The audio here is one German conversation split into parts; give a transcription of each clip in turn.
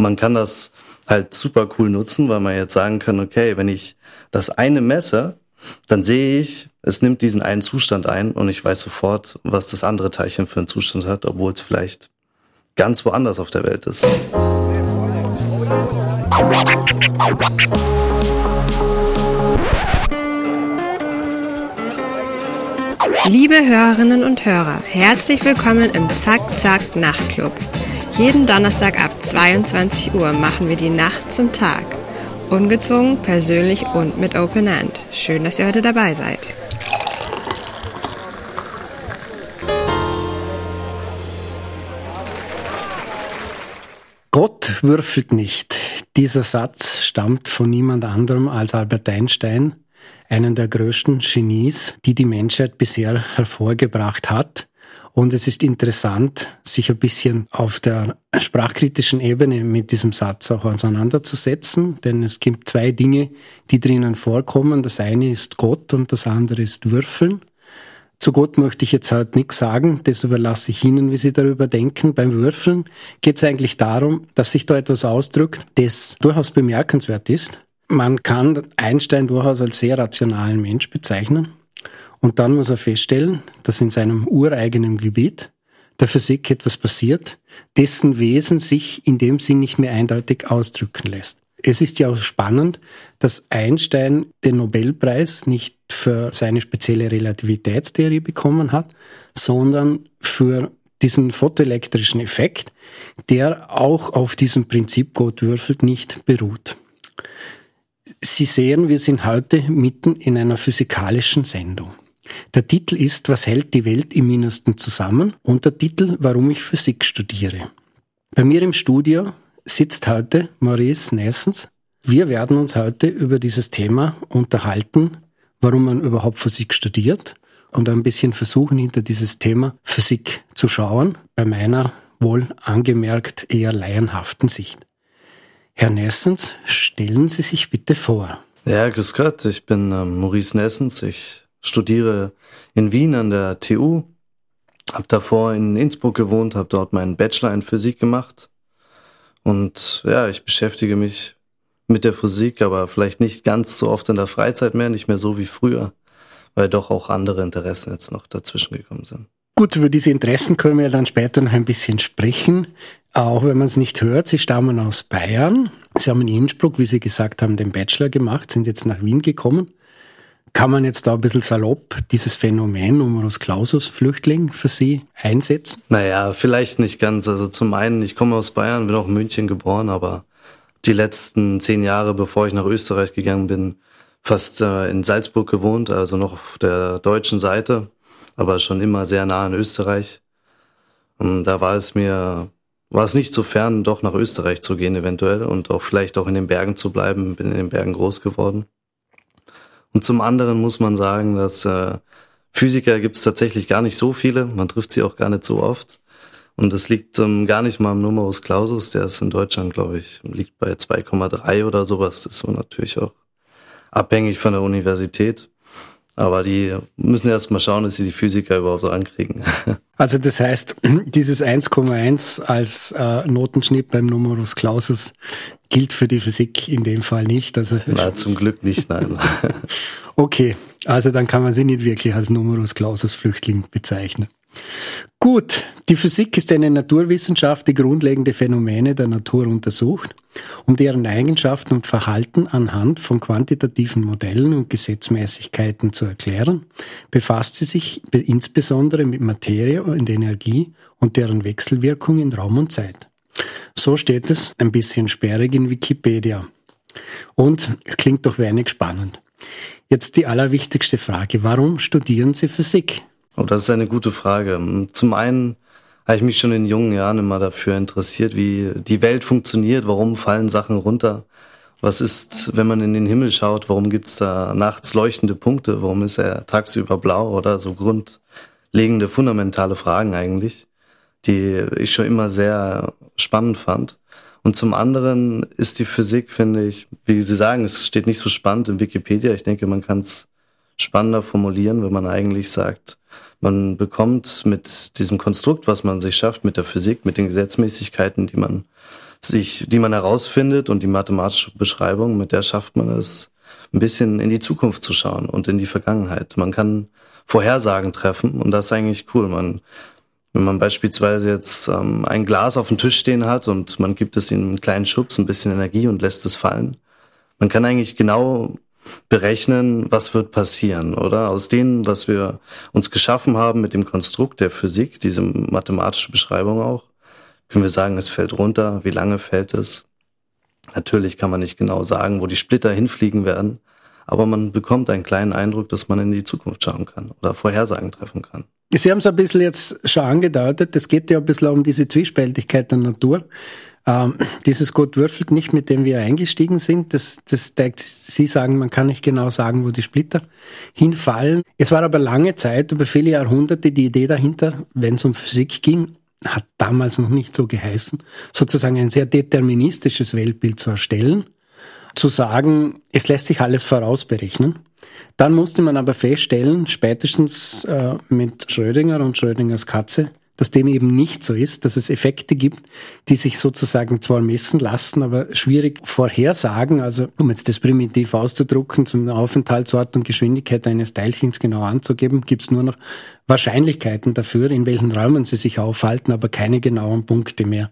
man kann das halt super cool nutzen, weil man jetzt sagen kann, okay, wenn ich das eine messe, dann sehe ich, es nimmt diesen einen Zustand ein und ich weiß sofort, was das andere Teilchen für einen Zustand hat, obwohl es vielleicht ganz woanders auf der Welt ist. Liebe Hörerinnen und Hörer, herzlich willkommen im Zack Zack Nachtclub. Jeden Donnerstag ab 22 Uhr machen wir die Nacht zum Tag. Ungezwungen, persönlich und mit Open End. Schön, dass ihr heute dabei seid. Gott würfelt nicht. Dieser Satz stammt von niemand anderem als Albert Einstein, einen der größten Genies, die die Menschheit bisher hervorgebracht hat. Und es ist interessant, sich ein bisschen auf der sprachkritischen Ebene mit diesem Satz auch auseinanderzusetzen, denn es gibt zwei Dinge, die drinnen vorkommen. Das eine ist Gott und das andere ist Würfeln. Zu Gott möchte ich jetzt halt nichts sagen, das überlasse ich Ihnen, wie Sie darüber denken. Beim Würfeln geht es eigentlich darum, dass sich da etwas ausdrückt, das durchaus bemerkenswert ist. Man kann Einstein durchaus als sehr rationalen Mensch bezeichnen. Und dann muss er feststellen, dass in seinem ureigenen Gebiet der Physik etwas passiert, dessen Wesen sich in dem Sinn nicht mehr eindeutig ausdrücken lässt. Es ist ja auch spannend, dass Einstein den Nobelpreis nicht für seine spezielle Relativitätstheorie bekommen hat, sondern für diesen photoelektrischen Effekt, der auch auf diesem Prinzip Gott würfelt nicht beruht. Sie sehen, wir sind heute mitten in einer physikalischen Sendung. Der Titel ist Was hält die Welt im Mindesten zusammen? und der Titel Warum ich Physik studiere. Bei mir im Studio sitzt heute Maurice Nessens. Wir werden uns heute über dieses Thema unterhalten, warum man überhaupt Physik studiert und ein bisschen versuchen, hinter dieses Thema Physik zu schauen, bei meiner wohl angemerkt eher laienhaften Sicht. Herr Nessens, stellen Sie sich bitte vor. Ja, grüß Gott, ich bin ähm, Maurice Nessens. Ich studiere in Wien an der TU, habe davor in Innsbruck gewohnt, habe dort meinen Bachelor in Physik gemacht und ja, ich beschäftige mich mit der Physik, aber vielleicht nicht ganz so oft in der Freizeit mehr, nicht mehr so wie früher, weil doch auch andere Interessen jetzt noch dazwischen gekommen sind. Gut, über diese Interessen können wir dann später noch ein bisschen sprechen. Auch wenn man es nicht hört, Sie stammen aus Bayern. Sie haben in Innsbruck, wie Sie gesagt haben, den Bachelor gemacht, sind jetzt nach Wien gekommen. Kann man jetzt da ein bisschen salopp dieses Phänomen Numerus Clausus Flüchtling für Sie einsetzen? Naja, vielleicht nicht ganz. Also zum einen, ich komme aus Bayern, bin auch in München geboren, aber die letzten zehn Jahre, bevor ich nach Österreich gegangen bin, fast äh, in Salzburg gewohnt, also noch auf der deutschen Seite, aber schon immer sehr nah in Österreich. Und da war es mir, war es nicht so fern, doch nach Österreich zu gehen eventuell und auch vielleicht auch in den Bergen zu bleiben. Bin in den Bergen groß geworden. Und zum anderen muss man sagen, dass äh, Physiker gibt es tatsächlich gar nicht so viele. Man trifft sie auch gar nicht so oft. Und das liegt ähm, gar nicht mal am Numerus Clausus. Der ist in Deutschland, glaube ich, liegt bei 2,3 oder sowas. Das ist so natürlich auch abhängig von der Universität. Aber die müssen erst mal schauen, dass sie die Physiker überhaupt so ankriegen. Also das heißt, dieses 1,1 als äh, Notenschnitt beim Numerus Clausus gilt für die Physik in dem Fall nicht. Also Na, zum Glück nicht, nein. okay, also dann kann man sie nicht wirklich als Numerus Clausus Flüchtling bezeichnen. Gut, die Physik ist eine Naturwissenschaft, die grundlegende Phänomene der Natur untersucht, um deren Eigenschaften und Verhalten anhand von quantitativen Modellen und Gesetzmäßigkeiten zu erklären, befasst sie sich insbesondere mit Materie und Energie und deren Wechselwirkung in Raum und Zeit. So steht es ein bisschen sperrig in Wikipedia. Und es klingt doch wenig spannend. Jetzt die allerwichtigste Frage. Warum studieren Sie Physik? Oh, das ist eine gute Frage. Zum einen habe ich mich schon in jungen Jahren immer dafür interessiert, wie die Welt funktioniert, warum fallen Sachen runter. Was ist, wenn man in den Himmel schaut, warum gibt es da nachts leuchtende Punkte, warum ist er tagsüber blau oder so grundlegende, fundamentale Fragen eigentlich, die ich schon immer sehr spannend fand. Und zum anderen ist die Physik, finde ich, wie Sie sagen, es steht nicht so spannend in Wikipedia. Ich denke, man kann es spannender formulieren, wenn man eigentlich sagt, man bekommt mit diesem Konstrukt, was man sich schafft, mit der Physik, mit den Gesetzmäßigkeiten, die man sich, die man herausfindet und die mathematische Beschreibung, mit der schafft man es, ein bisschen in die Zukunft zu schauen und in die Vergangenheit. Man kann Vorhersagen treffen und das ist eigentlich cool. Man, wenn man beispielsweise jetzt ähm, ein Glas auf dem Tisch stehen hat und man gibt es ihm einen kleinen Schubs, ein bisschen Energie und lässt es fallen, man kann eigentlich genau berechnen, was wird passieren, oder? Aus dem, was wir uns geschaffen haben mit dem Konstrukt der Physik, diese mathematische Beschreibung auch, können wir sagen, es fällt runter, wie lange fällt es? Natürlich kann man nicht genau sagen, wo die Splitter hinfliegen werden, aber man bekommt einen kleinen Eindruck, dass man in die Zukunft schauen kann oder Vorhersagen treffen kann. Sie haben es ein bisschen jetzt schon angedeutet, es geht ja ein bisschen um diese Zwiespältigkeit der Natur. Ähm, dieses Gott würfelt nicht, mit dem wir eingestiegen sind, das, das zeigt, Sie sagen, man kann nicht genau sagen, wo die Splitter hinfallen. Es war aber lange Zeit, über viele Jahrhunderte, die Idee dahinter, wenn es um Physik ging, hat damals noch nicht so geheißen, sozusagen ein sehr deterministisches Weltbild zu erstellen, zu sagen, es lässt sich alles vorausberechnen. Dann musste man aber feststellen, spätestens äh, mit Schrödinger und Schrödingers Katze, dass dem eben nicht so ist, dass es Effekte gibt, die sich sozusagen zwar messen lassen, aber schwierig vorhersagen. Also um jetzt das primitiv auszudrucken, zum Aufenthaltsort und Geschwindigkeit eines Teilchens genau anzugeben, gibt es nur noch Wahrscheinlichkeiten dafür, in welchen Räumen sie sich aufhalten, aber keine genauen Punkte mehr.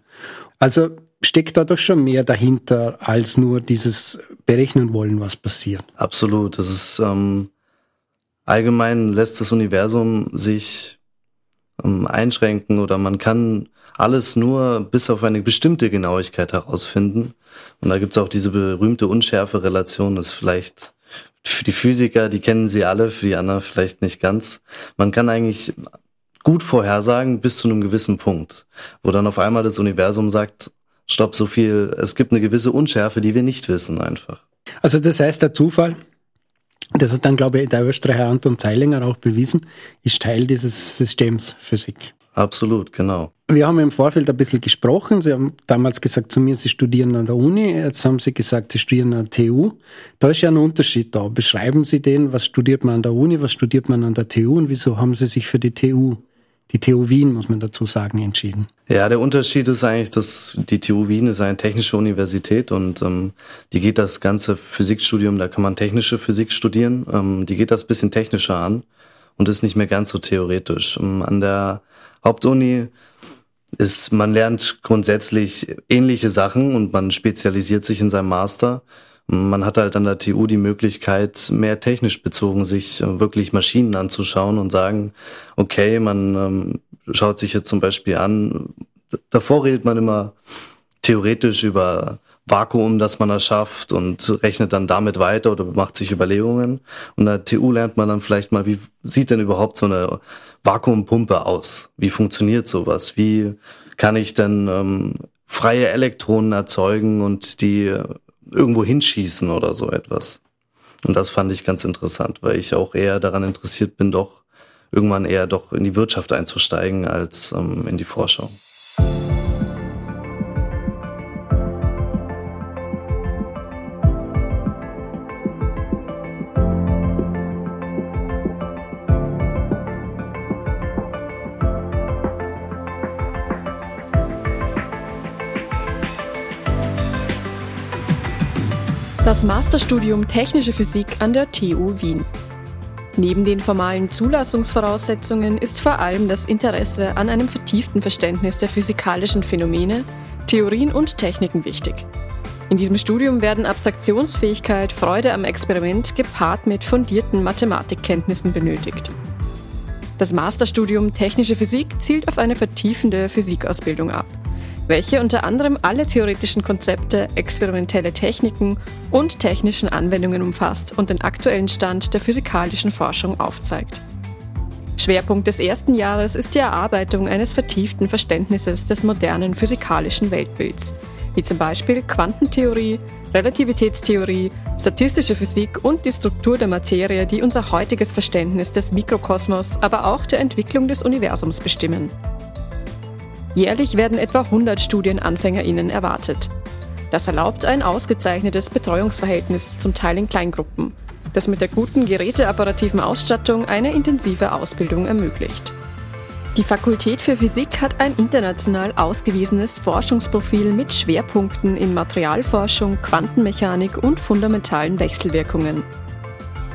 Also steckt da doch schon mehr dahinter, als nur dieses berechnen wollen, was passiert. Absolut. Das ist ähm, allgemein lässt das Universum sich ähm, einschränken oder man kann alles nur bis auf eine bestimmte Genauigkeit herausfinden. Und da gibt's auch diese berühmte Unschärfe-Relation, das ist vielleicht für die Physiker, die kennen sie alle, für die anderen vielleicht nicht ganz. Man kann eigentlich gut vorhersagen bis zu einem gewissen Punkt, wo dann auf einmal das Universum sagt, stopp, so viel, es gibt eine gewisse Unschärfe, die wir nicht wissen einfach. Also das heißt, der Zufall das hat dann, glaube ich, der Österreicher Anton Zeilinger auch bewiesen, ist Teil dieses Systems Physik. Absolut, genau. Wir haben im Vorfeld ein bisschen gesprochen. Sie haben damals gesagt zu mir, Sie studieren an der Uni. Jetzt haben Sie gesagt, Sie studieren an der TU. Da ist ja ein Unterschied da. Beschreiben Sie den, was studiert man an der Uni, was studiert man an der TU und wieso haben Sie sich für die TU die TU Wien, muss man dazu sagen, entschieden. Ja, der Unterschied ist eigentlich, dass die TU Wien ist eine technische Universität und ähm, die geht das ganze Physikstudium, da kann man technische Physik studieren, ähm, die geht das bisschen technischer an und ist nicht mehr ganz so theoretisch. Ähm, an der Hauptuni ist, man lernt grundsätzlich ähnliche Sachen und man spezialisiert sich in seinem Master. Man hat halt an der TU die Möglichkeit, mehr technisch bezogen sich äh, wirklich Maschinen anzuschauen und sagen, okay, man ähm, schaut sich jetzt zum Beispiel an, davor redet man immer theoretisch über Vakuum, das man erschafft und rechnet dann damit weiter oder macht sich Überlegungen. Und an der TU lernt man dann vielleicht mal, wie sieht denn überhaupt so eine Vakuumpumpe aus? Wie funktioniert sowas? Wie kann ich denn ähm, freie Elektronen erzeugen und die irgendwo hinschießen oder so etwas. Und das fand ich ganz interessant, weil ich auch eher daran interessiert bin, doch irgendwann eher doch in die Wirtschaft einzusteigen als ähm, in die Forschung. Das Masterstudium Technische Physik an der TU Wien. Neben den formalen Zulassungsvoraussetzungen ist vor allem das Interesse an einem vertieften Verständnis der physikalischen Phänomene, Theorien und Techniken wichtig. In diesem Studium werden Abstraktionsfähigkeit, Freude am Experiment gepaart mit fundierten Mathematikkenntnissen benötigt. Das Masterstudium Technische Physik zielt auf eine vertiefende Physikausbildung ab welche unter anderem alle theoretischen Konzepte, experimentelle Techniken und technischen Anwendungen umfasst und den aktuellen Stand der physikalischen Forschung aufzeigt. Schwerpunkt des ersten Jahres ist die Erarbeitung eines vertieften Verständnisses des modernen physikalischen Weltbilds, wie zum Beispiel Quantentheorie, Relativitätstheorie, statistische Physik und die Struktur der Materie, die unser heutiges Verständnis des Mikrokosmos, aber auch der Entwicklung des Universums bestimmen. Jährlich werden etwa 100 StudienanfängerInnen erwartet. Das erlaubt ein ausgezeichnetes Betreuungsverhältnis, zum Teil in Kleingruppen, das mit der guten geräteapparativen Ausstattung eine intensive Ausbildung ermöglicht. Die Fakultät für Physik hat ein international ausgewiesenes Forschungsprofil mit Schwerpunkten in Materialforschung, Quantenmechanik und fundamentalen Wechselwirkungen.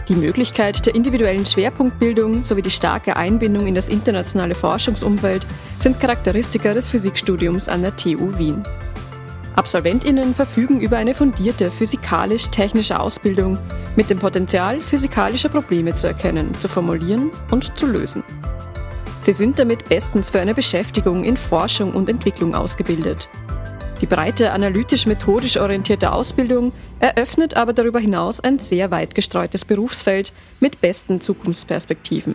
Die Möglichkeit der individuellen Schwerpunktbildung sowie die starke Einbindung in das internationale Forschungsumfeld sind Charakteristika des Physikstudiums an der TU Wien. Absolventinnen verfügen über eine fundierte physikalisch-technische Ausbildung mit dem Potenzial, physikalische Probleme zu erkennen, zu formulieren und zu lösen. Sie sind damit bestens für eine Beschäftigung in Forschung und Entwicklung ausgebildet. Die breite analytisch-methodisch orientierte Ausbildung eröffnet aber darüber hinaus ein sehr weit gestreutes Berufsfeld mit besten Zukunftsperspektiven.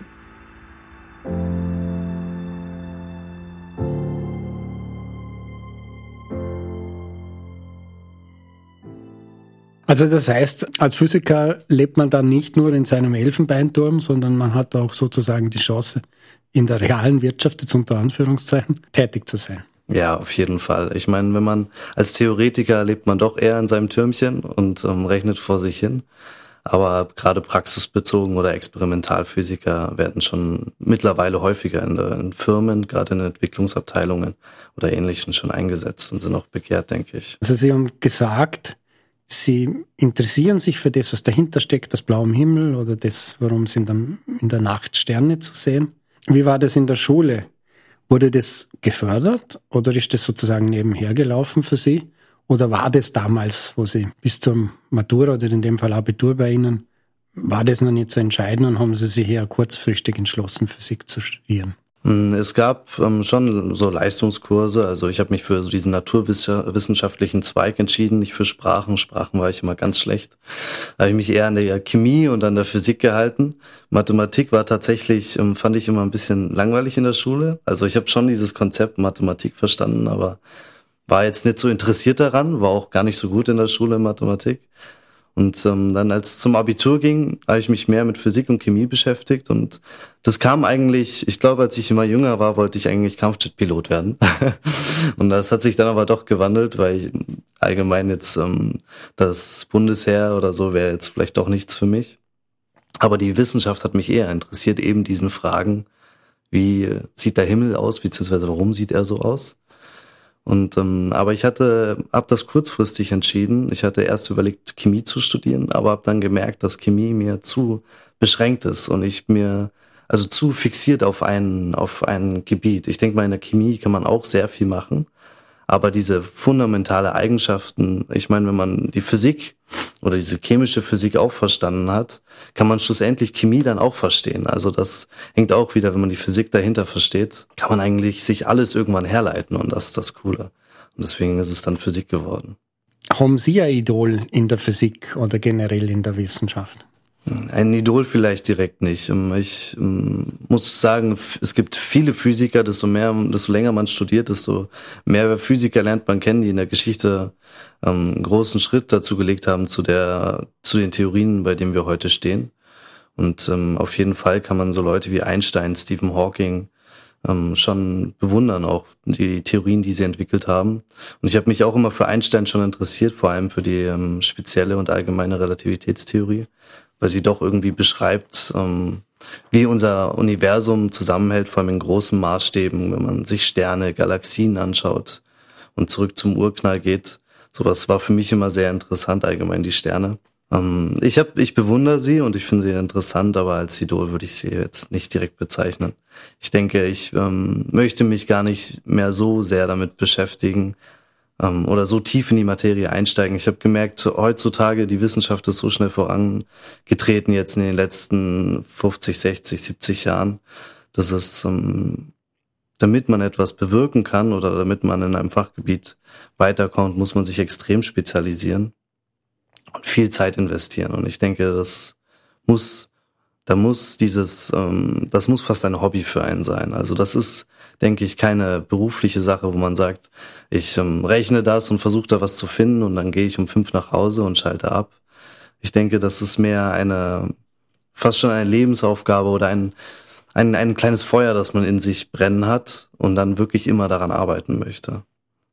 Also das heißt, als Physiker lebt man dann nicht nur in seinem Elfenbeinturm, sondern man hat auch sozusagen die Chance, in der realen Wirtschaft, jetzt unter Anführungszeichen, tätig zu sein. Ja, auf jeden Fall. Ich meine, wenn man als Theoretiker lebt man doch eher in seinem Türmchen und ähm, rechnet vor sich hin. Aber gerade praxisbezogen oder Experimentalphysiker werden schon mittlerweile häufiger in, in Firmen, gerade in Entwicklungsabteilungen oder ähnlichen schon eingesetzt und sind auch begehrt, denke ich. Also Sie haben gesagt, Sie interessieren sich für das, was dahinter steckt, das blaue Himmel oder das, warum sind in der Nacht Sterne zu sehen. Wie war das in der Schule? Wurde das gefördert oder ist das sozusagen nebenher gelaufen für Sie? Oder war das damals, wo Sie bis zum Matura oder in dem Fall Abitur bei Ihnen, war das noch nicht zu entscheiden und haben Sie sich eher kurzfristig entschlossen, Physik zu studieren? Hm, es gab ähm, schon so Leistungskurse. Also ich habe mich für so diesen naturwissenschaftlichen Zweig entschieden, nicht für Sprachen. Sprachen war ich immer ganz schlecht. Da habe ich mich eher an der Chemie und an der Physik gehalten. Mathematik war tatsächlich, ähm, fand ich immer ein bisschen langweilig in der Schule. Also ich habe schon dieses Konzept Mathematik verstanden, aber war jetzt nicht so interessiert daran, war auch gar nicht so gut in der Schule in Mathematik. Und ähm, dann, als es zum Abitur ging, habe ich mich mehr mit Physik und Chemie beschäftigt. Und das kam eigentlich, ich glaube, als ich immer jünger war, wollte ich eigentlich Kampfjetpilot werden. und das hat sich dann aber doch gewandelt, weil ich allgemein jetzt ähm, das Bundesheer oder so wäre jetzt vielleicht doch nichts für mich. Aber die Wissenschaft hat mich eher interessiert, eben diesen Fragen, wie sieht der Himmel aus, beziehungsweise warum sieht er so aus? Und ähm, aber ich hatte, hab das kurzfristig entschieden. Ich hatte erst überlegt, Chemie zu studieren, aber habe dann gemerkt, dass Chemie mir zu beschränkt ist und ich mir also zu fixiert auf ein auf ein Gebiet. Ich denke mal, in der Chemie kann man auch sehr viel machen, aber diese fundamentale Eigenschaften, ich meine, wenn man die Physik oder diese chemische Physik auch verstanden hat, kann man schlussendlich Chemie dann auch verstehen. Also das hängt auch wieder, wenn man die Physik dahinter versteht, kann man eigentlich sich alles irgendwann herleiten und das ist das Coole. Und deswegen ist es dann Physik geworden. Haben Sie ein Idol in der Physik oder generell in der Wissenschaft? Ein Idol vielleicht direkt nicht. Ähm, ich ähm, muss sagen, es gibt viele Physiker, desto mehr, desto länger man studiert, desto mehr Physiker lernt man kennen, die in der Geschichte ähm, einen großen Schritt dazu gelegt haben zu der, zu den Theorien, bei denen wir heute stehen. Und ähm, auf jeden Fall kann man so Leute wie Einstein, Stephen Hawking ähm, schon bewundern, auch die Theorien, die sie entwickelt haben. Und ich habe mich auch immer für Einstein schon interessiert, vor allem für die ähm, spezielle und allgemeine Relativitätstheorie weil sie doch irgendwie beschreibt, ähm, wie unser Universum zusammenhält, vor allem in großen Maßstäben, wenn man sich Sterne, Galaxien anschaut und zurück zum Urknall geht. Sowas war für mich immer sehr interessant, allgemein die Sterne. Ähm, ich hab, ich bewundere sie und ich finde sie interessant, aber als Idol würde ich sie jetzt nicht direkt bezeichnen. Ich denke, ich ähm, möchte mich gar nicht mehr so sehr damit beschäftigen, ähm, oder so tief in die Materie einsteigen. Ich habe gemerkt, heutzutage die Wissenschaft ist so schnell vorangetreten jetzt in den letzten 50, 60, 70 Jahren, dass es, ähm, damit man etwas bewirken kann oder damit man in einem Fachgebiet weiterkommt, muss man sich extrem spezialisieren und viel Zeit investieren. Und ich denke, das muss, da muss dieses, ähm, das muss fast ein Hobby für einen sein. Also das ist denke ich, keine berufliche Sache, wo man sagt, ich ähm, rechne das und versuche da was zu finden und dann gehe ich um fünf nach Hause und schalte ab. Ich denke, das ist mehr eine, fast schon eine Lebensaufgabe oder ein, ein, ein kleines Feuer, das man in sich brennen hat und dann wirklich immer daran arbeiten möchte.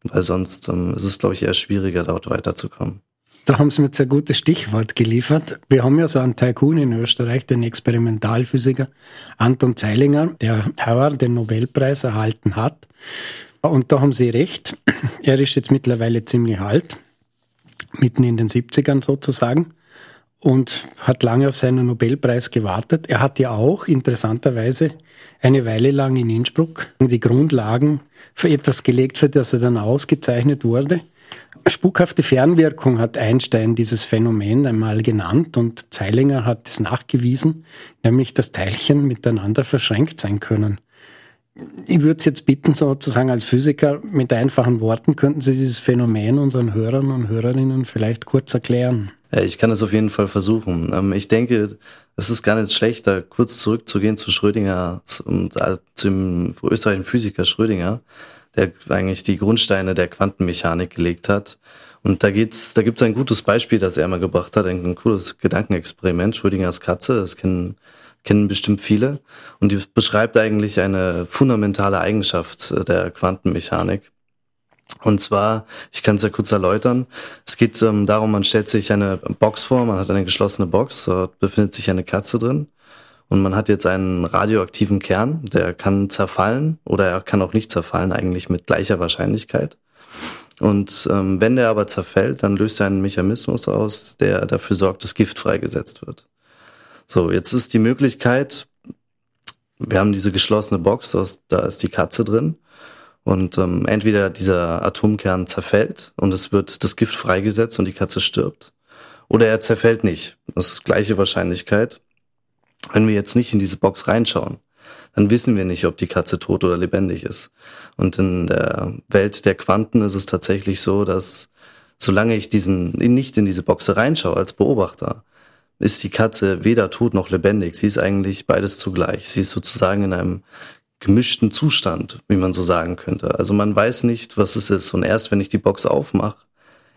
Weil sonst ähm, ist es, glaube ich, eher schwieriger, dort weiterzukommen. Da haben Sie mir jetzt ein gutes Stichwort geliefert. Wir haben ja so einen Tycoon in Österreich, den Experimentalphysiker Anton Zeilinger, der heuer den Nobelpreis erhalten hat. Und da haben Sie recht. Er ist jetzt mittlerweile ziemlich alt, mitten in den 70ern sozusagen, und hat lange auf seinen Nobelpreis gewartet. Er hat ja auch interessanterweise eine Weile lang in Innsbruck die Grundlagen für etwas gelegt, für das er dann ausgezeichnet wurde. Spukhafte Fernwirkung hat Einstein dieses Phänomen einmal genannt und Zeilinger hat es nachgewiesen, nämlich dass Teilchen miteinander verschränkt sein können. Ich würde Sie jetzt bitten, sozusagen als Physiker mit einfachen Worten, könnten Sie dieses Phänomen unseren Hörern und Hörerinnen vielleicht kurz erklären? Ich kann es auf jeden Fall versuchen. Ähm, ich denke, es ist gar nicht schlecht, da kurz zurückzugehen zu Schrödinger, äh, zum österreichischen Physiker Schrödinger, der eigentlich die Grundsteine der Quantenmechanik gelegt hat. Und da geht's, da gibt's ein gutes Beispiel, das er mal gebracht hat, ein, ein cooles Gedankenexperiment, Schrödingers Katze, das kennen, kennen bestimmt viele. Und die beschreibt eigentlich eine fundamentale Eigenschaft der Quantenmechanik. Und zwar, ich kann es ja kurz erläutern, es geht ähm, darum, man stellt sich eine Box vor, man hat eine geschlossene Box, dort befindet sich eine Katze drin und man hat jetzt einen radioaktiven Kern, der kann zerfallen oder er kann auch nicht zerfallen, eigentlich mit gleicher Wahrscheinlichkeit. Und ähm, wenn der aber zerfällt, dann löst er einen Mechanismus aus, der dafür sorgt, dass Gift freigesetzt wird. So, jetzt ist die Möglichkeit, wir haben diese geschlossene Box, da ist die Katze drin. Und ähm, entweder dieser Atomkern zerfällt und es wird das Gift freigesetzt und die Katze stirbt, oder er zerfällt nicht. Das ist gleiche Wahrscheinlichkeit. Wenn wir jetzt nicht in diese Box reinschauen, dann wissen wir nicht, ob die Katze tot oder lebendig ist. Und in der Welt der Quanten ist es tatsächlich so, dass solange ich diesen nicht in diese Box reinschaue als Beobachter, ist die Katze weder tot noch lebendig. Sie ist eigentlich beides zugleich. Sie ist sozusagen in einem gemischten Zustand, wie man so sagen könnte. Also man weiß nicht, was es ist. Und erst wenn ich die Box aufmache,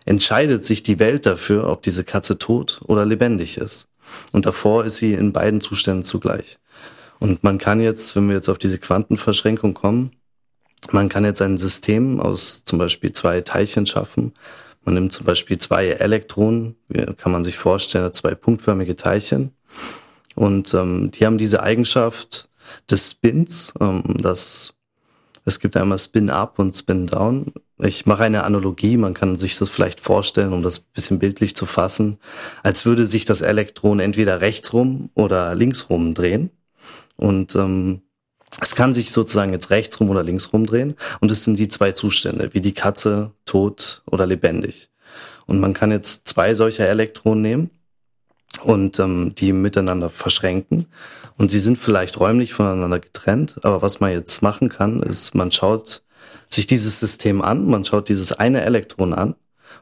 entscheidet sich die Welt dafür, ob diese Katze tot oder lebendig ist. Und davor ist sie in beiden Zuständen zugleich. Und man kann jetzt, wenn wir jetzt auf diese Quantenverschränkung kommen, man kann jetzt ein System aus zum Beispiel zwei Teilchen schaffen. Man nimmt zum Beispiel zwei Elektronen, kann man sich vorstellen, zwei punktförmige Teilchen. Und ähm, die haben diese Eigenschaft, des Spins. Ähm, das, es gibt einmal Spin Up und Spin Down. Ich mache eine Analogie, man kann sich das vielleicht vorstellen, um das bisschen bildlich zu fassen, als würde sich das Elektron entweder rechtsrum oder linksrum drehen. Und ähm, es kann sich sozusagen jetzt rechtsrum oder linksrum drehen. Und es sind die zwei Zustände, wie die Katze, tot oder lebendig. Und man kann jetzt zwei solcher Elektronen nehmen und ähm, die miteinander verschränken. Und sie sind vielleicht räumlich voneinander getrennt, aber was man jetzt machen kann, ist, man schaut sich dieses System an, man schaut dieses eine Elektron an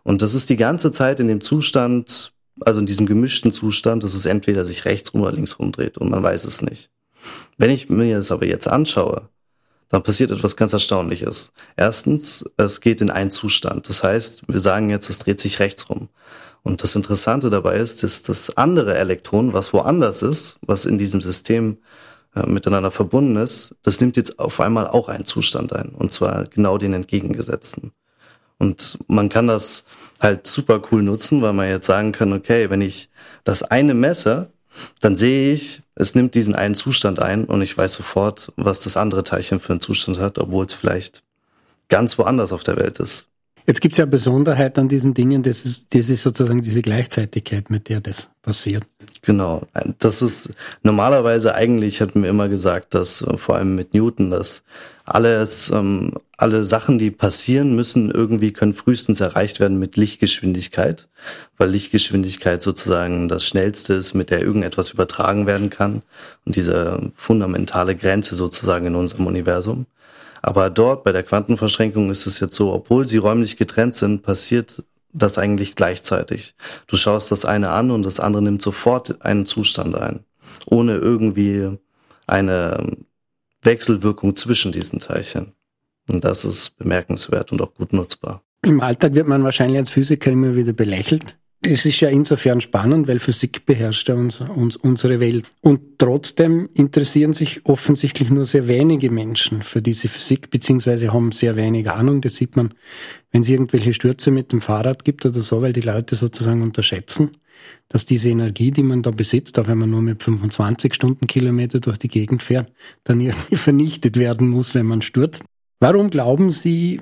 und das ist die ganze Zeit in dem Zustand, also in diesem gemischten Zustand, dass es entweder sich rechts rum oder links rumdreht und man weiß es nicht. Wenn ich mir das aber jetzt anschaue, dann passiert etwas ganz Erstaunliches. Erstens, es geht in einen Zustand. Das heißt, wir sagen jetzt, es dreht sich rechts rum. Und das Interessante dabei ist, dass das andere Elektron, was woanders ist, was in diesem System äh, miteinander verbunden ist, das nimmt jetzt auf einmal auch einen Zustand ein. Und zwar genau den entgegengesetzten. Und man kann das halt super cool nutzen, weil man jetzt sagen kann, okay, wenn ich das eine messe, dann sehe ich, es nimmt diesen einen Zustand ein und ich weiß sofort, was das andere Teilchen für einen Zustand hat, obwohl es vielleicht ganz woanders auf der Welt ist. Jetzt gibt es ja Besonderheit an diesen Dingen, das ist, das ist sozusagen diese Gleichzeitigkeit, mit der das passiert. Genau. Das ist normalerweise eigentlich hatten wir immer gesagt, dass äh, vor allem mit Newton, dass alles, ähm, alle Sachen, die passieren müssen, irgendwie können frühestens erreicht werden mit Lichtgeschwindigkeit, weil Lichtgeschwindigkeit sozusagen das Schnellste ist, mit der irgendetwas übertragen werden kann und diese fundamentale Grenze sozusagen in unserem Universum. Aber dort bei der Quantenverschränkung ist es jetzt so, obwohl sie räumlich getrennt sind, passiert das eigentlich gleichzeitig. Du schaust das eine an und das andere nimmt sofort einen Zustand ein, ohne irgendwie eine Wechselwirkung zwischen diesen Teilchen. Und das ist bemerkenswert und auch gut nutzbar. Im Alltag wird man wahrscheinlich als Physiker immer wieder belächelt, es ist ja insofern spannend, weil Physik beherrscht ja uns, uns, unsere Welt. Und trotzdem interessieren sich offensichtlich nur sehr wenige Menschen für diese Physik, beziehungsweise haben sehr wenig Ahnung. Das sieht man, wenn es irgendwelche Stürze mit dem Fahrrad gibt oder so, weil die Leute sozusagen unterschätzen, dass diese Energie, die man da besitzt, auch wenn man nur mit 25 Stundenkilometer durch die Gegend fährt, dann irgendwie vernichtet werden muss, wenn man stürzt. Warum glauben Sie,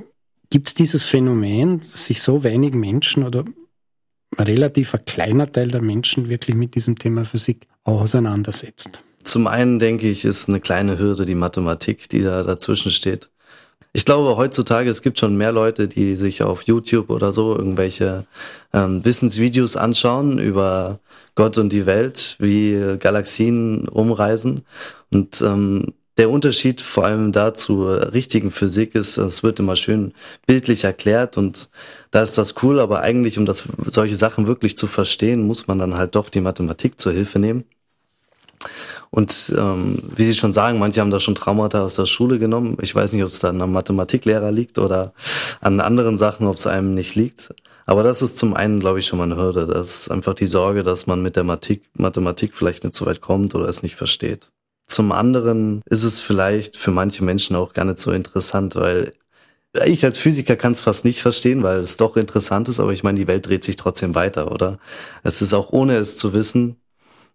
gibt es dieses Phänomen, dass sich so wenig Menschen oder ein relativ kleiner Teil der Menschen wirklich mit diesem Thema Physik auseinandersetzt. Zum einen denke ich, ist eine kleine Hürde die Mathematik, die da dazwischen steht. Ich glaube heutzutage, es gibt schon mehr Leute, die sich auf YouTube oder so irgendwelche ähm, Wissensvideos anschauen über Gott und die Welt, wie Galaxien umreisen. Und ähm, der Unterschied vor allem da zur richtigen Physik ist, es wird immer schön bildlich erklärt und da ist das cool, aber eigentlich, um das, solche Sachen wirklich zu verstehen, muss man dann halt doch die Mathematik zur Hilfe nehmen. Und ähm, wie Sie schon sagen, manche haben da schon Traumata aus der Schule genommen. Ich weiß nicht, ob es dann am Mathematiklehrer liegt oder an anderen Sachen, ob es einem nicht liegt. Aber das ist zum einen, glaube ich, schon mal eine Hürde. Das ist einfach die Sorge, dass man mit der Mathematik, Mathematik vielleicht nicht so weit kommt oder es nicht versteht. Zum anderen ist es vielleicht für manche Menschen auch gar nicht so interessant, weil ich als Physiker kann es fast nicht verstehen, weil es doch interessant ist, aber ich meine, die Welt dreht sich trotzdem weiter, oder? Es ist auch ohne es zu wissen,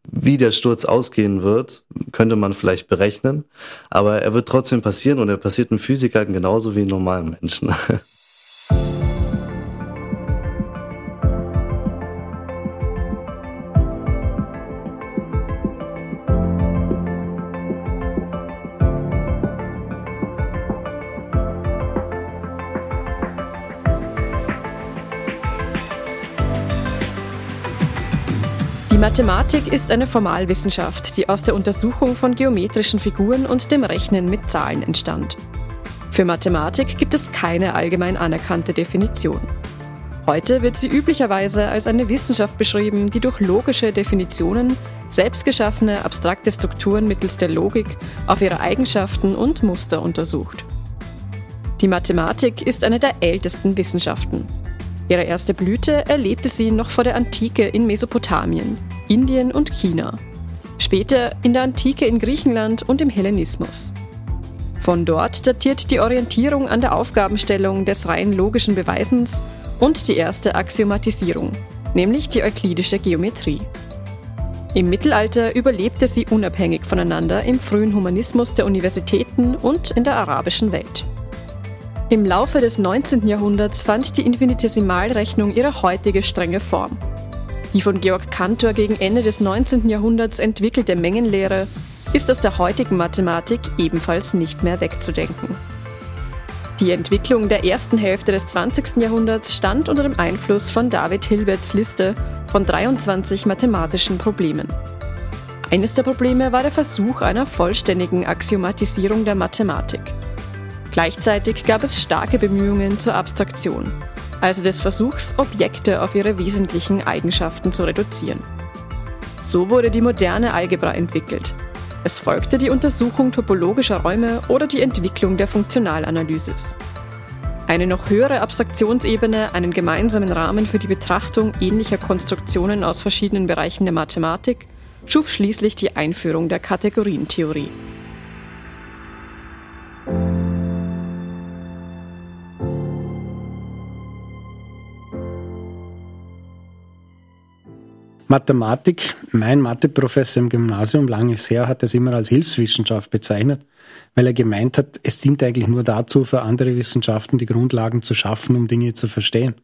wie der Sturz ausgehen wird, könnte man vielleicht berechnen, aber er wird trotzdem passieren und er passiert einem Physiker genauso wie einem normalen Menschen. Mathematik ist eine Formalwissenschaft, die aus der Untersuchung von geometrischen Figuren und dem Rechnen mit Zahlen entstand. Für Mathematik gibt es keine allgemein anerkannte Definition. Heute wird sie üblicherweise als eine Wissenschaft beschrieben, die durch logische Definitionen selbstgeschaffene abstrakte Strukturen mittels der Logik auf ihre Eigenschaften und Muster untersucht. Die Mathematik ist eine der ältesten Wissenschaften. Ihre erste Blüte erlebte sie noch vor der Antike in Mesopotamien, Indien und China. Später in der Antike in Griechenland und im Hellenismus. Von dort datiert die Orientierung an der Aufgabenstellung des rein logischen Beweisens und die erste Axiomatisierung, nämlich die euklidische Geometrie. Im Mittelalter überlebte sie unabhängig voneinander im frühen Humanismus der Universitäten und in der arabischen Welt. Im Laufe des 19. Jahrhunderts fand die Infinitesimalrechnung ihre heutige strenge Form. Die von Georg Cantor gegen Ende des 19. Jahrhunderts entwickelte Mengenlehre ist aus der heutigen Mathematik ebenfalls nicht mehr wegzudenken. Die Entwicklung der ersten Hälfte des 20. Jahrhunderts stand unter dem Einfluss von David Hilberts Liste von 23 mathematischen Problemen. Eines der Probleme war der Versuch einer vollständigen Axiomatisierung der Mathematik. Gleichzeitig gab es starke Bemühungen zur Abstraktion, also des Versuchs, Objekte auf ihre wesentlichen Eigenschaften zu reduzieren. So wurde die moderne Algebra entwickelt. Es folgte die Untersuchung topologischer Räume oder die Entwicklung der Funktionalanalysis. Eine noch höhere Abstraktionsebene, einen gemeinsamen Rahmen für die Betrachtung ähnlicher Konstruktionen aus verschiedenen Bereichen der Mathematik, schuf schließlich die Einführung der Kategorientheorie. Mathematik, mein Matheprofessor im Gymnasium, langes her, hat das immer als Hilfswissenschaft bezeichnet, weil er gemeint hat, es dient eigentlich nur dazu, für andere Wissenschaften die Grundlagen zu schaffen, um Dinge zu verstehen.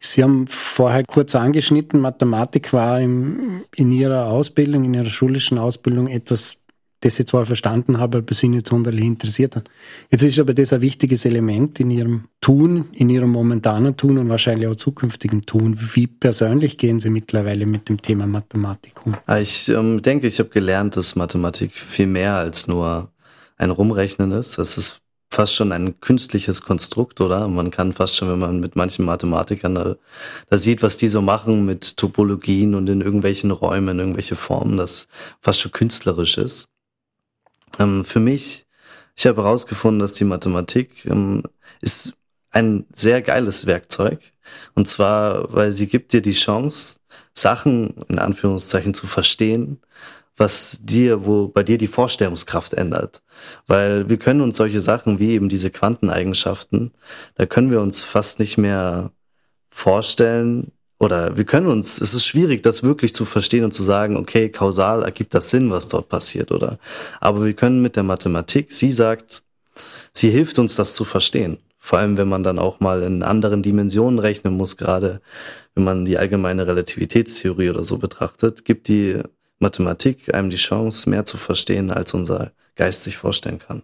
Sie haben vorher kurz angeschnitten, Mathematik war im, in Ihrer Ausbildung, in Ihrer schulischen Ausbildung etwas das ich zwar verstanden habe, aber sie nicht sonderlich interessiert hat. Jetzt ist aber das ein wichtiges Element in ihrem Tun, in ihrem momentanen Tun und wahrscheinlich auch zukünftigen Tun. Wie persönlich gehen Sie mittlerweile mit dem Thema Mathematik um? Ah, ich ähm, denke, ich habe gelernt, dass Mathematik viel mehr als nur ein Rumrechnen ist. Das ist fast schon ein künstliches Konstrukt, oder? Man kann fast schon, wenn man mit manchen Mathematikern da, da sieht, was die so machen mit Topologien und in irgendwelchen Räumen, irgendwelche Formen, das fast schon künstlerisch ist. Ähm, für mich, ich habe herausgefunden, dass die Mathematik ähm, ist ein sehr geiles Werkzeug, Und zwar, weil sie gibt dir die Chance, Sachen in Anführungszeichen zu verstehen, was dir, wo bei dir die Vorstellungskraft ändert. Weil wir können uns solche Sachen wie eben diese Quanteneigenschaften, da können wir uns fast nicht mehr vorstellen, oder wir können uns, es ist schwierig, das wirklich zu verstehen und zu sagen, okay, kausal ergibt das Sinn, was dort passiert, oder? Aber wir können mit der Mathematik, sie sagt, sie hilft uns, das zu verstehen. Vor allem, wenn man dann auch mal in anderen Dimensionen rechnen muss, gerade wenn man die allgemeine Relativitätstheorie oder so betrachtet, gibt die Mathematik einem die Chance, mehr zu verstehen, als unser Geist sich vorstellen kann.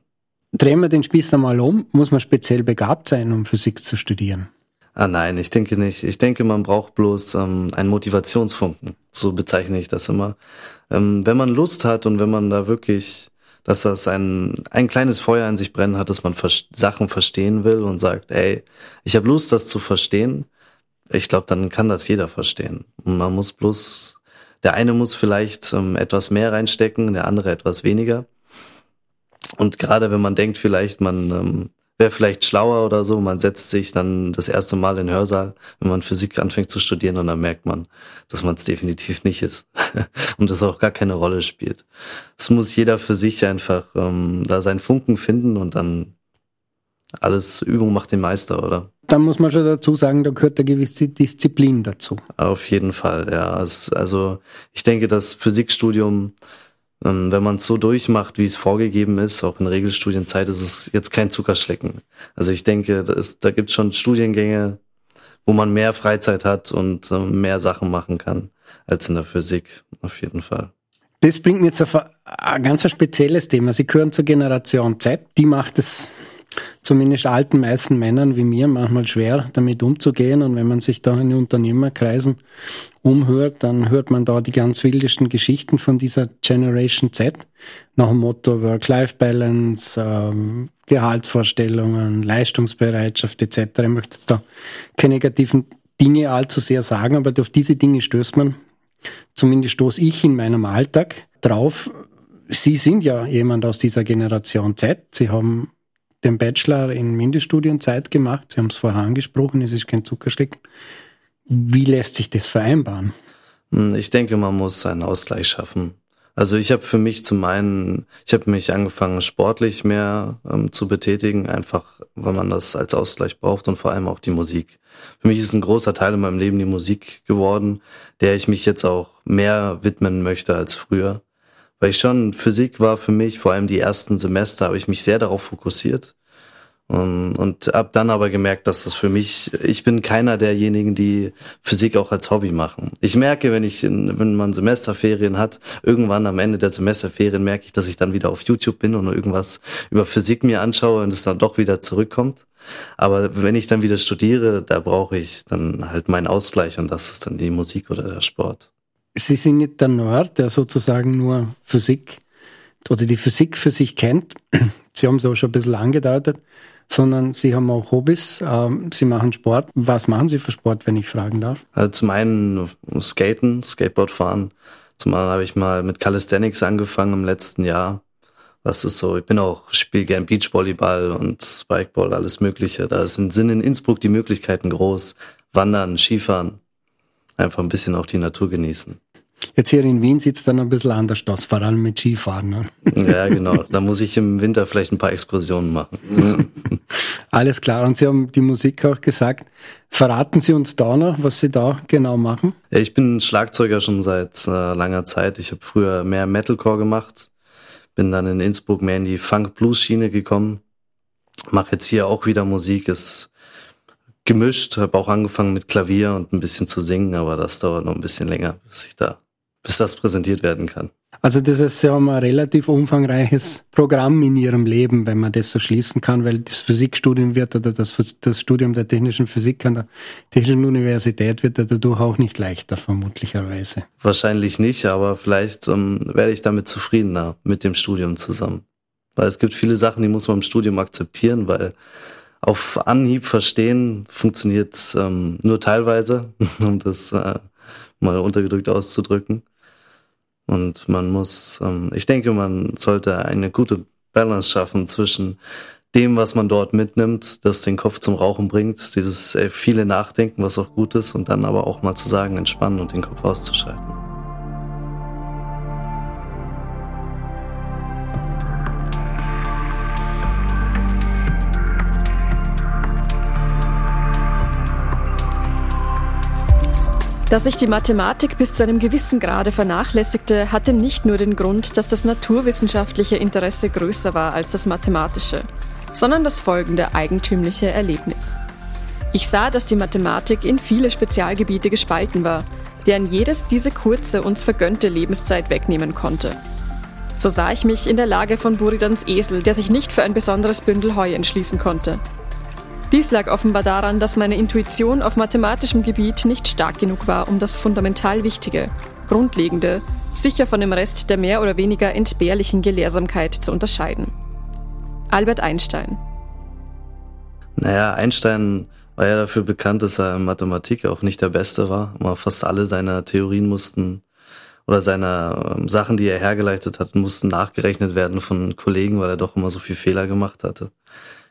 Drehen wir den Spieß einmal um. Muss man speziell begabt sein, um Physik zu studieren? Ah nein, ich denke nicht. Ich denke, man braucht bloß ähm, einen Motivationsfunken. So bezeichne ich das immer. Ähm, wenn man Lust hat und wenn man da wirklich, dass das ein, ein kleines Feuer in sich brennen hat, dass man vers Sachen verstehen will und sagt, ey, ich habe Lust, das zu verstehen. Ich glaube, dann kann das jeder verstehen. Und man muss bloß, der eine muss vielleicht ähm, etwas mehr reinstecken, der andere etwas weniger. Und gerade wenn man denkt, vielleicht man ähm, wäre vielleicht schlauer oder so. Man setzt sich dann das erste Mal in den Hörsaal, wenn man Physik anfängt zu studieren und dann merkt man, dass man es definitiv nicht ist und das auch gar keine Rolle spielt. Es muss jeder für sich einfach ähm, da seinen Funken finden und dann alles Übung macht den Meister, oder? Dann muss man schon dazu sagen, da gehört eine gewisse Disziplin dazu. Auf jeden Fall, ja. Also ich denke, das Physikstudium ähm, wenn man es so durchmacht, wie es vorgegeben ist, auch in Regelstudienzeit, ist es jetzt kein Zuckerschlecken. Also ich denke, da, da gibt es schon Studiengänge, wo man mehr Freizeit hat und äh, mehr Sachen machen kann als in der Physik, auf jeden Fall. Das bringt mir jetzt auf ein ganz spezielles Thema. Sie gehören zur Generation Z, die macht es zumindest alten meisten Männern wie mir manchmal schwer, damit umzugehen. Und wenn man sich da in Unternehmerkreisen umhört, dann hört man da die ganz wildesten Geschichten von dieser Generation Z. Nach dem Motto Work-Life-Balance, ähm, Gehaltsvorstellungen, Leistungsbereitschaft etc. Ich möchte jetzt da keine negativen Dinge allzu sehr sagen, aber auf diese Dinge stößt man, zumindest stoße ich in meinem Alltag drauf. Sie sind ja jemand aus dieser Generation Z. Sie haben den Bachelor in Mindeststudienzeit gemacht. Sie haben es vorher angesprochen, es ist kein Zuckerschlecken. Wie lässt sich das vereinbaren? Hm, ich denke, man muss einen Ausgleich schaffen. Also ich habe für mich zum einen, ich habe mich angefangen, sportlich mehr ähm, zu betätigen, einfach weil man das als Ausgleich braucht und vor allem auch die Musik. Für mich ist ein großer Teil in meinem Leben die Musik geworden, der ich mich jetzt auch mehr widmen möchte als früher. Weil ich schon, Physik war für mich, vor allem die ersten Semester, habe ich mich sehr darauf fokussiert. Um, und habe dann aber gemerkt, dass das für mich, ich bin keiner derjenigen, die Physik auch als Hobby machen. Ich merke, wenn ich, in, wenn man Semesterferien hat, irgendwann am Ende der Semesterferien merke ich, dass ich dann wieder auf YouTube bin und irgendwas über Physik mir anschaue und es dann doch wieder zurückkommt. Aber wenn ich dann wieder studiere, da brauche ich dann halt meinen Ausgleich und das ist dann die Musik oder der Sport. Sie sind nicht der Nerd, der sozusagen nur Physik oder die Physik für sich kennt. Sie haben es auch schon ein bisschen angedeutet, sondern Sie haben auch Hobbys. Ähm, Sie machen Sport. Was machen Sie für Sport, wenn ich fragen darf? Also zum einen Skaten, Skateboard fahren. Zum anderen habe ich mal mit Calisthenics angefangen im letzten Jahr. Das ist so, ich bin auch, spiele gern Beachvolleyball und Spikeball, alles Mögliche. Da sind in Innsbruck die Möglichkeiten groß. Wandern, Skifahren, einfach ein bisschen auch die Natur genießen. Jetzt hier in Wien sieht es dann ein bisschen anders aus, vor allem mit Skifahren. Ne? Ja, genau. Da muss ich im Winter vielleicht ein paar Exkursionen machen. Alles klar. Und Sie haben die Musik auch gesagt. Verraten Sie uns da noch, was Sie da genau machen? Ja, ich bin Schlagzeuger schon seit äh, langer Zeit. Ich habe früher mehr Metalcore gemacht, bin dann in Innsbruck mehr in die Funk-Blues-Schiene gekommen. Mache jetzt hier auch wieder Musik, ist gemischt, habe auch angefangen mit Klavier und ein bisschen zu singen, aber das dauert noch ein bisschen länger, bis ich da, bis das präsentiert werden kann. Also das ist ja ein relativ umfangreiches Programm in Ihrem Leben, wenn man das so schließen kann, weil das Physikstudium wird oder das, das Studium der technischen Physik an der Technischen Universität wird dadurch auch nicht leichter, vermutlicherweise. Wahrscheinlich nicht, aber vielleicht ähm, werde ich damit zufriedener mit dem Studium zusammen. Weil es gibt viele Sachen, die muss man im Studium akzeptieren, weil auf Anhieb verstehen funktioniert ähm, nur teilweise, um das äh, mal untergedrückt auszudrücken. Und man muss, ähm, ich denke, man sollte eine gute Balance schaffen zwischen dem, was man dort mitnimmt, das den Kopf zum Rauchen bringt, dieses äh, viele Nachdenken, was auch gut ist, und dann aber auch mal zu sagen, entspannen und den Kopf auszuschalten. Dass ich die Mathematik bis zu einem gewissen Grade vernachlässigte, hatte nicht nur den Grund, dass das naturwissenschaftliche Interesse größer war als das mathematische, sondern das folgende eigentümliche Erlebnis. Ich sah, dass die Mathematik in viele Spezialgebiete gespalten war, deren jedes diese kurze, uns vergönnte Lebenszeit wegnehmen konnte. So sah ich mich in der Lage von Buridans Esel, der sich nicht für ein besonderes Bündel Heu entschließen konnte. Dies lag offenbar daran, dass meine Intuition auf mathematischem Gebiet nicht stark genug war, um das fundamental Wichtige, Grundlegende, sicher von dem Rest der mehr oder weniger entbehrlichen Gelehrsamkeit zu unterscheiden. Albert Einstein. Naja, Einstein war ja dafür bekannt, dass er in Mathematik auch nicht der Beste war. Aber fast alle seiner Theorien mussten oder seine ähm, Sachen, die er hergeleitet hat, mussten nachgerechnet werden von Kollegen, weil er doch immer so viel Fehler gemacht hatte.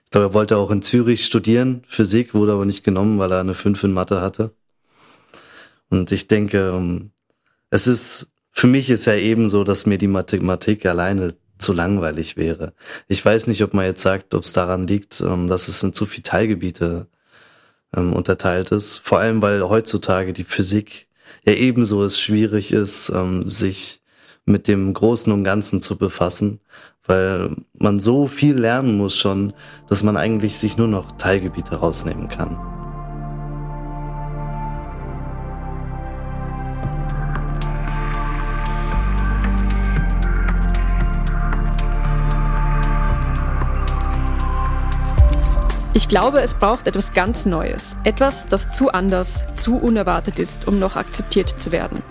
Ich glaube, er wollte auch in Zürich studieren, Physik, wurde aber nicht genommen, weil er eine 5 in Mathe hatte. Und ich denke, ähm, es ist, für mich ist ja eben so, dass mir die Mathematik alleine zu langweilig wäre. Ich weiß nicht, ob man jetzt sagt, ob es daran liegt, ähm, dass es in zu viele Teilgebiete ähm, unterteilt ist. Vor allem, weil heutzutage die Physik ja ebenso es schwierig ist, sich mit dem Großen und Ganzen zu befassen weil man so viel lernen muss schon, dass man eigentlich sich nur noch Teilgebiete rausnehmen kann. Ich glaube, es braucht etwas ganz Neues. Etwas, das zu anders, zu unerwartet ist, um noch akzeptiert zu werden.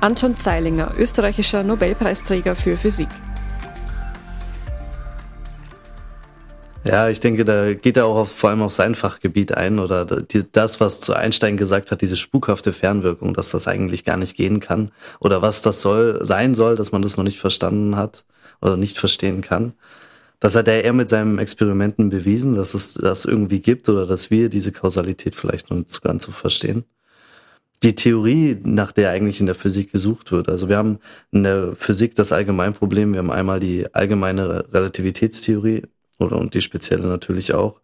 Anton Zeilinger, österreichischer Nobelpreisträger für Physik. Ja, ich denke, da geht er auch auf, vor allem auf sein Fachgebiet ein oder das, was zu Einstein gesagt hat, diese spukhafte Fernwirkung, dass das eigentlich gar nicht gehen kann oder was das soll, sein soll, dass man das noch nicht verstanden hat oder nicht verstehen kann. Das hat er eher mit seinen Experimenten bewiesen, dass es das irgendwie gibt oder dass wir diese Kausalität vielleicht noch nicht so ganz so verstehen. Die Theorie, nach der eigentlich in der Physik gesucht wird. Also wir haben in der Physik das Allgemeinproblem, wir haben einmal die allgemeine Relativitätstheorie, oder und die spezielle natürlich auch,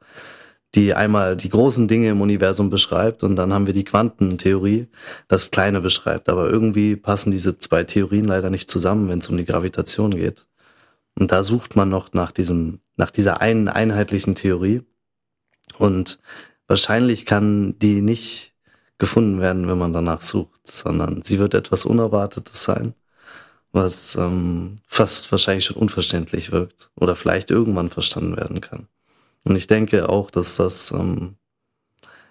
die einmal die großen Dinge im Universum beschreibt und dann haben wir die Quantentheorie, das Kleine beschreibt. Aber irgendwie passen diese zwei Theorien leider nicht zusammen, wenn es um die Gravitation geht. Und da sucht man noch nach diesem, nach dieser einen einheitlichen Theorie. Und wahrscheinlich kann die nicht gefunden werden, wenn man danach sucht, sondern sie wird etwas Unerwartetes sein was ähm, fast wahrscheinlich schon unverständlich wirkt oder vielleicht irgendwann verstanden werden kann. Und ich denke auch, dass das, ähm,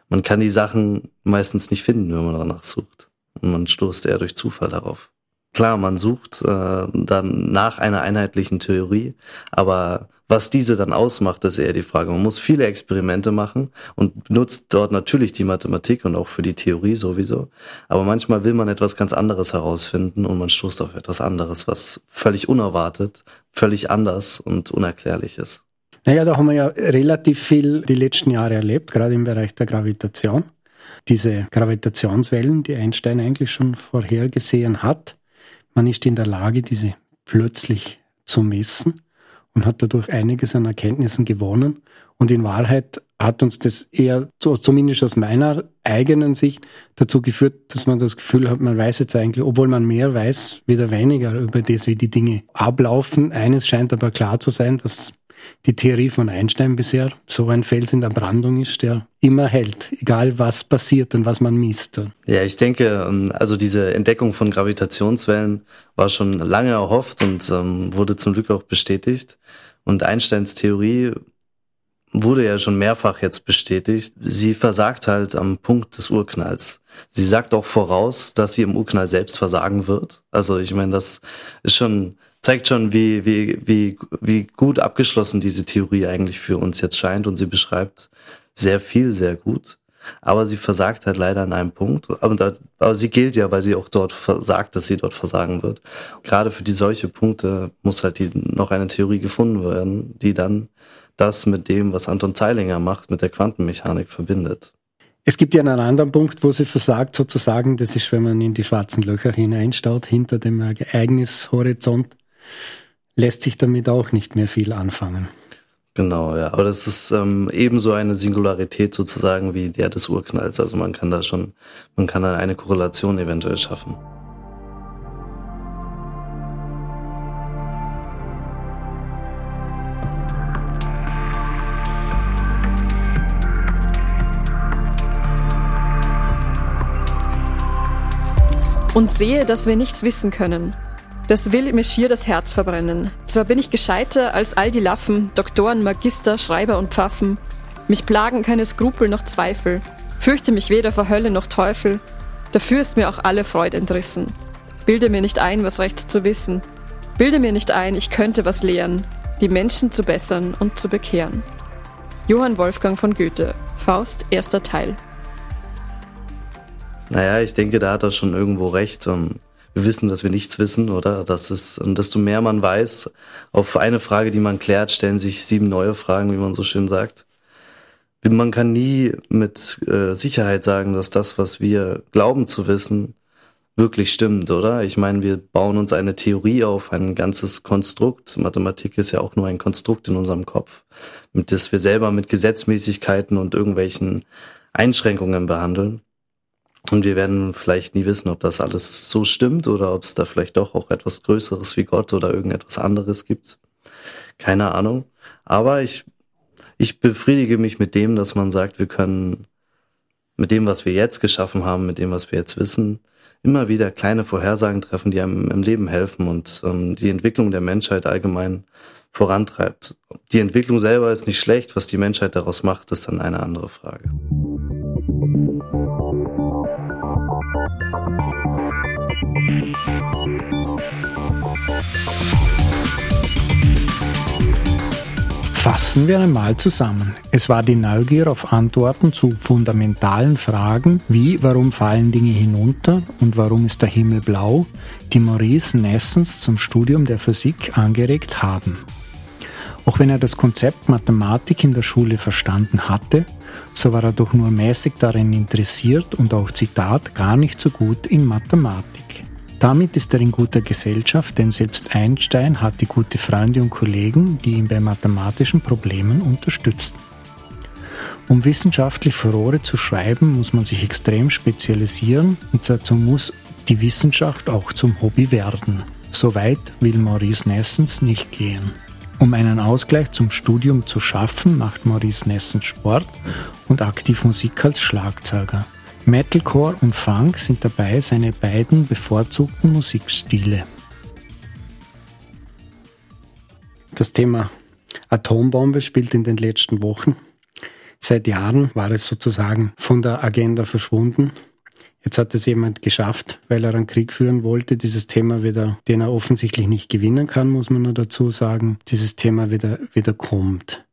man kann die Sachen meistens nicht finden, wenn man danach sucht. Und man stoßt eher durch Zufall darauf. Klar, man sucht äh, dann nach einer einheitlichen Theorie, aber was diese dann ausmacht, ist eher die Frage. Man muss viele Experimente machen und benutzt dort natürlich die Mathematik und auch für die Theorie sowieso. Aber manchmal will man etwas ganz anderes herausfinden und man stoßt auf etwas anderes, was völlig unerwartet, völlig anders und unerklärlich ist. Naja, da haben wir ja relativ viel die letzten Jahre erlebt, gerade im Bereich der Gravitation. Diese Gravitationswellen, die Einstein eigentlich schon vorhergesehen hat, man ist in der Lage, diese plötzlich zu messen und hat dadurch einiges an Erkenntnissen gewonnen. Und in Wahrheit hat uns das eher, zumindest aus meiner eigenen Sicht, dazu geführt, dass man das Gefühl hat, man weiß jetzt eigentlich, obwohl man mehr weiß, wieder weniger über das, wie die Dinge ablaufen. Eines scheint aber klar zu sein, dass die Theorie von Einstein bisher so ein Fels in der Brandung ist, der immer hält, egal was passiert und was man misst. Ja, ich denke, ähm, also diese Entdeckung von Gravitationswellen war schon lange erhofft und ähm, wurde zum Glück auch bestätigt. Und Einsteins Theorie wurde ja schon mehrfach jetzt bestätigt. Sie versagt halt am Punkt des Urknalls. Sie sagt auch voraus, dass sie im Urknall selbst versagen wird. Also ich meine, das ist schon zeigt schon, wie, wie, wie, wie gut abgeschlossen diese Theorie eigentlich für uns jetzt scheint und sie beschreibt sehr viel, sehr gut. Aber sie versagt halt leider an einem Punkt. Aber, aber sie gilt ja, weil sie auch dort versagt, dass sie dort versagen wird. Gerade für die solche Punkte muss halt die, noch eine Theorie gefunden werden, die dann das mit dem, was Anton Zeilinger macht, mit der Quantenmechanik verbindet. Es gibt ja einen anderen Punkt, wo sie versagt sozusagen, das ist, wenn man in die schwarzen Löcher hineinstaut, hinter dem Ereignishorizont, lässt sich damit auch nicht mehr viel anfangen. Genau, ja. Aber das ist ähm, ebenso eine Singularität sozusagen wie der des Urknalls. Also man kann da schon, man kann da eine Korrelation eventuell schaffen. und sehe, dass wir nichts wissen können. Das will mir schier das Herz verbrennen. Zwar bin ich gescheiter als all die Laffen, Doktoren, Magister, Schreiber und Pfaffen. Mich plagen keine Skrupel noch Zweifel. Fürchte mich weder vor Hölle noch Teufel. Dafür ist mir auch alle Freude entrissen. Bilde mir nicht ein, was recht zu wissen. Bilde mir nicht ein, ich könnte was lehren, die Menschen zu bessern und zu bekehren. Johann Wolfgang von Goethe, Faust, erster Teil. Naja, ich denke, da hat er schon irgendwo recht. Wir wissen, dass wir nichts wissen, oder? Das ist, und desto mehr man weiß, auf eine Frage, die man klärt, stellen sich sieben neue Fragen, wie man so schön sagt. Man kann nie mit äh, Sicherheit sagen, dass das, was wir glauben zu wissen, wirklich stimmt, oder? Ich meine, wir bauen uns eine Theorie auf, ein ganzes Konstrukt. Mathematik ist ja auch nur ein Konstrukt in unserem Kopf, mit das wir selber mit Gesetzmäßigkeiten und irgendwelchen Einschränkungen behandeln. Und wir werden vielleicht nie wissen, ob das alles so stimmt oder ob es da vielleicht doch auch etwas Größeres wie Gott oder irgendetwas anderes gibt. Keine Ahnung. Aber ich, ich befriedige mich mit dem, dass man sagt, wir können mit dem, was wir jetzt geschaffen haben, mit dem, was wir jetzt wissen, immer wieder kleine Vorhersagen treffen, die einem im Leben helfen und ähm, die Entwicklung der Menschheit allgemein vorantreibt. Die Entwicklung selber ist nicht schlecht, was die Menschheit daraus macht, ist dann eine andere Frage. Fassen wir einmal zusammen. Es war die Neugier auf Antworten zu fundamentalen Fragen wie warum fallen Dinge hinunter und warum ist der Himmel blau, die Maurice Nessens zum Studium der Physik angeregt haben. Auch wenn er das Konzept Mathematik in der Schule verstanden hatte, so war er doch nur mäßig darin interessiert und auch Zitat gar nicht so gut in Mathematik. Damit ist er in guter Gesellschaft, denn selbst Einstein hatte gute Freunde und Kollegen, die ihn bei mathematischen Problemen unterstützten. Um wissenschaftlich Furore zu schreiben, muss man sich extrem spezialisieren und dazu muss die Wissenschaft auch zum Hobby werden. Soweit will Maurice Nessens nicht gehen. Um einen Ausgleich zum Studium zu schaffen, macht Maurice Nessens Sport und aktiv Musik als Schlagzeuger. Metalcore und Funk sind dabei seine beiden bevorzugten Musikstile. Das Thema Atombombe spielt in den letzten Wochen. Seit Jahren war es sozusagen von der Agenda verschwunden. Jetzt hat es jemand geschafft, weil er einen Krieg führen wollte, dieses Thema wieder, den er offensichtlich nicht gewinnen kann, muss man nur dazu sagen, dieses Thema wieder, wieder kommt.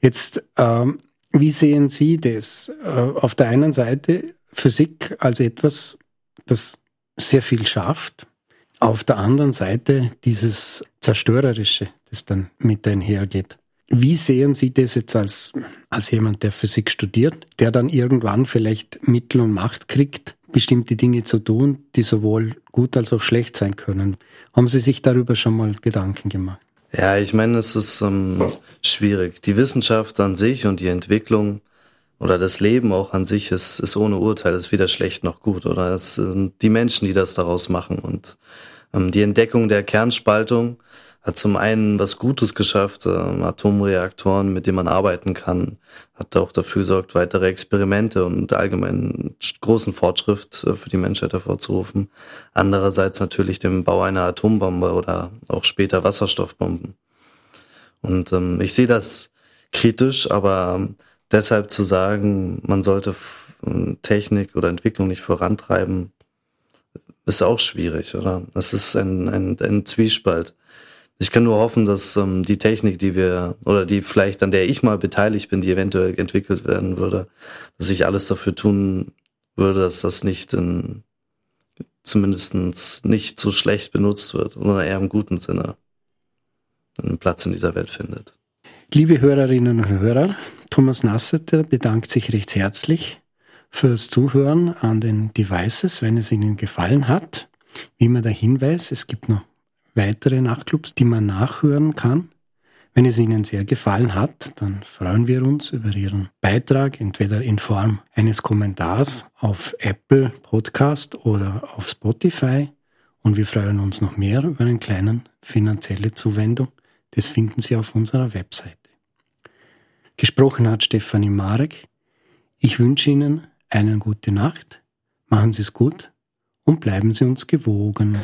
Jetzt, ähm, wie sehen Sie das? Äh, auf der einen Seite Physik als etwas, das sehr viel schafft. Auf der anderen Seite dieses Zerstörerische, das dann mit einhergeht. Wie sehen Sie das jetzt als, als jemand, der Physik studiert, der dann irgendwann vielleicht Mittel und Macht kriegt, bestimmte Dinge zu tun, die sowohl gut als auch schlecht sein können? Haben Sie sich darüber schon mal Gedanken gemacht? Ja, ich meine, es ist ähm, schwierig. Die Wissenschaft an sich und die Entwicklung oder das Leben auch an sich ist, ist ohne Urteil, ist weder schlecht noch gut. Oder es sind die Menschen, die das daraus machen. Und ähm, die Entdeckung der Kernspaltung hat zum einen was Gutes geschafft, ähm, Atomreaktoren, mit denen man arbeiten kann, hat auch dafür gesorgt, weitere Experimente und allgemein großen Fortschritt äh, für die Menschheit hervorzurufen. Andererseits natürlich den Bau einer Atombombe oder auch später Wasserstoffbomben. Und ähm, ich sehe das kritisch, aber ähm, deshalb zu sagen, man sollte Technik oder Entwicklung nicht vorantreiben, ist auch schwierig, oder? Das ist ein, ein, ein Zwiespalt. Ich kann nur hoffen, dass ähm, die Technik, die wir, oder die vielleicht, an der ich mal beteiligt bin, die eventuell entwickelt werden würde, dass ich alles dafür tun würde, dass das nicht in, zumindest nicht so schlecht benutzt wird, sondern eher im guten Sinne einen Platz in dieser Welt findet. Liebe Hörerinnen und Hörer, Thomas Nasseter bedankt sich recht herzlich fürs Zuhören an den Devices, wenn es Ihnen gefallen hat. Wie immer der Hinweis, es gibt noch weitere Nachtclubs, die man nachhören kann. Wenn es Ihnen sehr gefallen hat, dann freuen wir uns über Ihren Beitrag, entweder in Form eines Kommentars auf Apple Podcast oder auf Spotify. Und wir freuen uns noch mehr über eine kleine finanzielle Zuwendung. Das finden Sie auf unserer Webseite. Gesprochen hat Stefanie Marek. Ich wünsche Ihnen eine gute Nacht, machen Sie es gut und bleiben Sie uns gewogen.